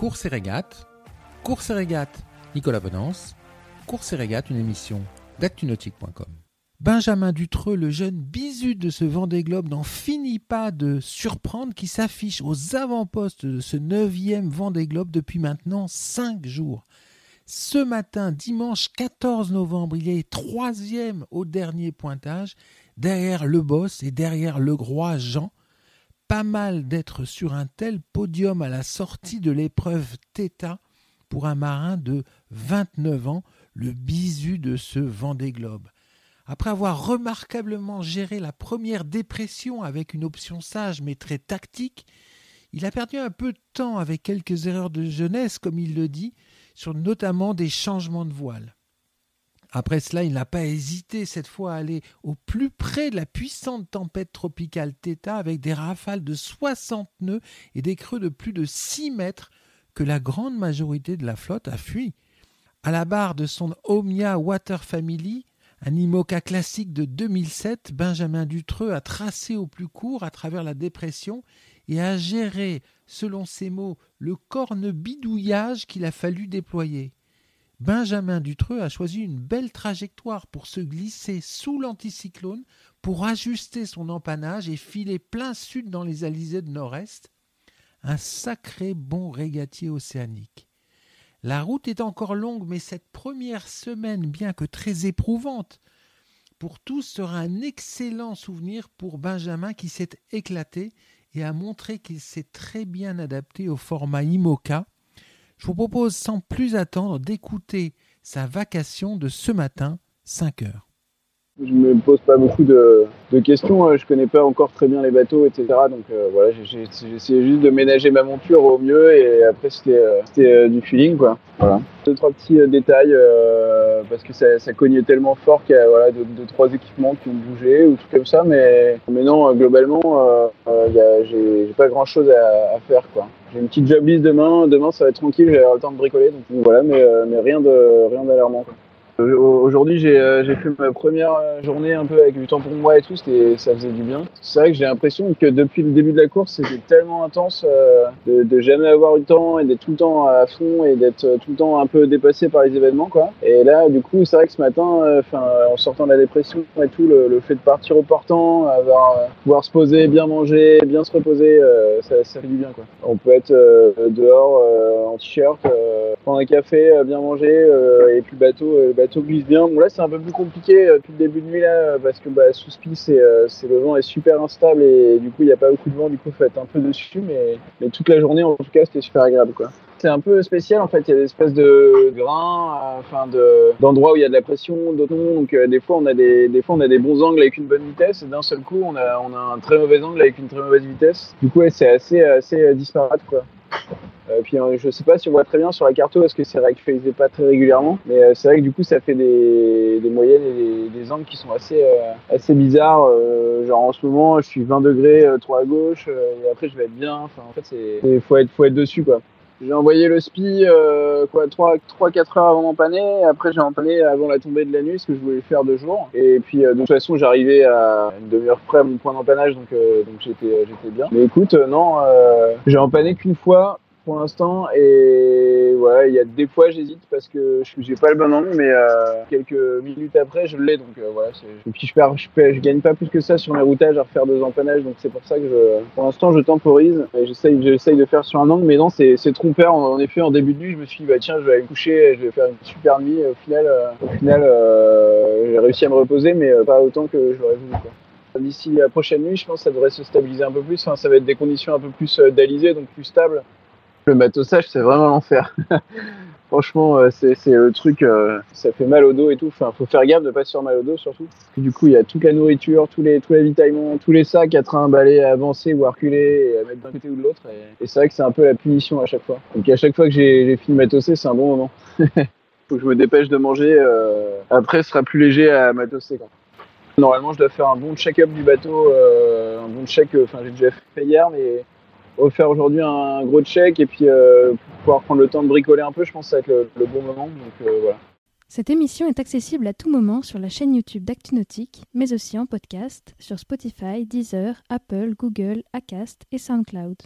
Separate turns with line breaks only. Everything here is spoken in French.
Course et régate, Course et régate, Nicolas Bonance, Course et régate, une émission d'actunautique.com. Benjamin Dutreux, le jeune bisu de ce Vendée Globe, n'en finit pas de surprendre qui s'affiche aux avant-postes de ce neuvième Vendée Globe depuis maintenant cinq jours. Ce matin, dimanche 14 novembre, il est troisième au dernier pointage, derrière le boss et derrière le Groix Jean. Pas mal d'être sur un tel podium à la sortie de l'épreuve Theta pour un marin de 29 ans, le bisu de ce Vendée Globe. Après avoir remarquablement géré la première dépression avec une option sage mais très tactique, il a perdu un peu de temps avec quelques erreurs de jeunesse, comme il le dit, sur notamment des changements de voile. Après cela, il n'a pas hésité cette fois à aller au plus près de la puissante tempête tropicale Theta avec des rafales de 60 nœuds et des creux de plus de 6 mètres que la grande majorité de la flotte a fui. À la barre de son Omnia Water Family, un IMOCA classique de 2007, Benjamin Dutreux a tracé au plus court à travers la dépression et a géré, selon ses mots, le corne bidouillage qu'il a fallu déployer. Benjamin Dutreux a choisi une belle trajectoire pour se glisser sous l'anticyclone, pour ajuster son empannage et filer plein sud dans les alizés de nord-est. Un sacré bon régatier océanique. La route est encore longue, mais cette première semaine, bien que très éprouvante, pour tous sera un excellent souvenir pour Benjamin qui s'est éclaté et a montré qu'il s'est très bien adapté au format IMOCA. Je vous propose sans plus attendre d'écouter sa vacation de ce matin, 5 heures.
Je me pose pas beaucoup de, questions, hein. je connais pas encore très bien les bateaux, etc. Donc euh, voilà, j'ai essayé juste de ménager ma monture au mieux et après c'était euh, euh, du feeling quoi. Voilà. Deux trois petits détails parce que ça, cognait tellement fort qu'il y a deux, trois équipements qui ont bougé ou tout comme ça, mais, mais non globalement j'ai pas grand chose à, faire quoi. J'ai une petite job demain, demain ça va être tranquille, j'ai le temps de bricoler donc voilà, mais, mais rien de rien d'alarmant. Euh, aujourd'hui, euh, j'ai fait ma première euh, journée un peu avec du temps pour moi et tout, ça faisait du bien. C'est vrai que j'ai l'impression que depuis le début de la course, c'était tellement intense de, de, jamais avoir eu le temps et d'être tout le temps à fond et d'être tout le temps un peu dépassé par les événements, quoi. Et là, du coup, c'est vrai que ce matin, en sortant de la dépression et tout, le, fait de partir au portant, avoir, pouvoir se poser, bien manger, bien se reposer, ça, ça, fait du bien, quoi. On peut être dehors en t-shirt, un café, bien manger et puis le bateau, le bateau glisse bien. Bon là c'est un peu plus compliqué euh, depuis le début de nuit là parce que bah, sous spi c'est euh, le vent est super instable et du coup il n'y a pas beaucoup de vent du coup faut être un peu dessus mais, toute la journée en tout cas c'était super agréable quoi. C'est un peu spécial en fait, il y a des espèces de grains, euh, enfin d'endroits où il y a de la pression, d'autres. Donc des fois on a des, des fois on a des bons angles avec une bonne vitesse et d'un seul coup on a, un très mauvais angle avec une très mauvaise vitesse. Du coup c'est assez assez disparate quoi. Euh, puis euh, je sais pas si on voit très bien sur la carte parce que c'est fait pas très régulièrement, mais euh, c'est vrai que du coup ça fait des, moyennes et des, angles qui sont assez assez bizarres. genre en ce moment je suis 20 degrés 3 à gauche et après je vais être bien. En fait c'est faut être faut être dessus quoi. J'ai envoyé le SPI euh, quoi 3 3 4 heures avant m'empanner, après j'ai empanné avant la tombée de la nuit ce que je voulais faire deux jours et puis de toute façon j'arrivais à une demi-heure près à mon point d'empannage donc donc j'étais j'étais bien. Mais écoute non, j'ai empanné qu'une fois pour l'instant. Et ouais il y a des fois j'hésite parce que je j'ai pas le bon angle mais euh, quelques minutes après je l'ai. Donc euh, voilà et puis je perds je, gagne pas plus que ça sur mes routages à refaire deux empannages. Donc c'est pour ça que je pour l'instant je temporise et j'essaye j'essaye de faire sur un angle. Mais non c'est c'est trompeur. En, effet en début de nuit je me suis dit bah tiens je vais aller me coucher je vais faire une super nuit. Au final euh, au final j'ai réussi à me reposer mais pas autant que j'aurais voulu quoi. D'ici la prochaine nuit, je pense que ça devrait se stabiliser un peu plus. Enfin, ça va être des conditions un peu plus d'alisées, donc plus stables. Le matossage, c'est vraiment l'enfer. Franchement, euh, c'est le truc, euh, ça fait mal au dos et tout. Enfin, faut faire gaffe de pas se faire mal au dos surtout. du coup, il y a toute la nourriture, tous les, tous les tous les sacs à trimballer, à avancer ou à reculer et à mettre d'un côté ou de l'autre. Et, c'est vrai que c'est un peu la punition à chaque fois. Donc à chaque fois que j'ai fini matosser, c'est un bon moment. faut que je me dépêche de manger. Euh, après, ce sera plus léger à matosser. Normalement, je dois faire un bon check-up du bateau, un bon check. Enfin, j'ai déjà fait hier, mais refaire aujourd'hui un gros check et puis euh, pouvoir prendre le temps de bricoler un peu, je pense que ça va être le, bon moment. Euh.
Cette émission est accessible à tout moment sur la chaîne YouTube d'ActuNautique, mais aussi en podcast sur Spotify, Deezer, Apple, Google, Acast et SoundCloud.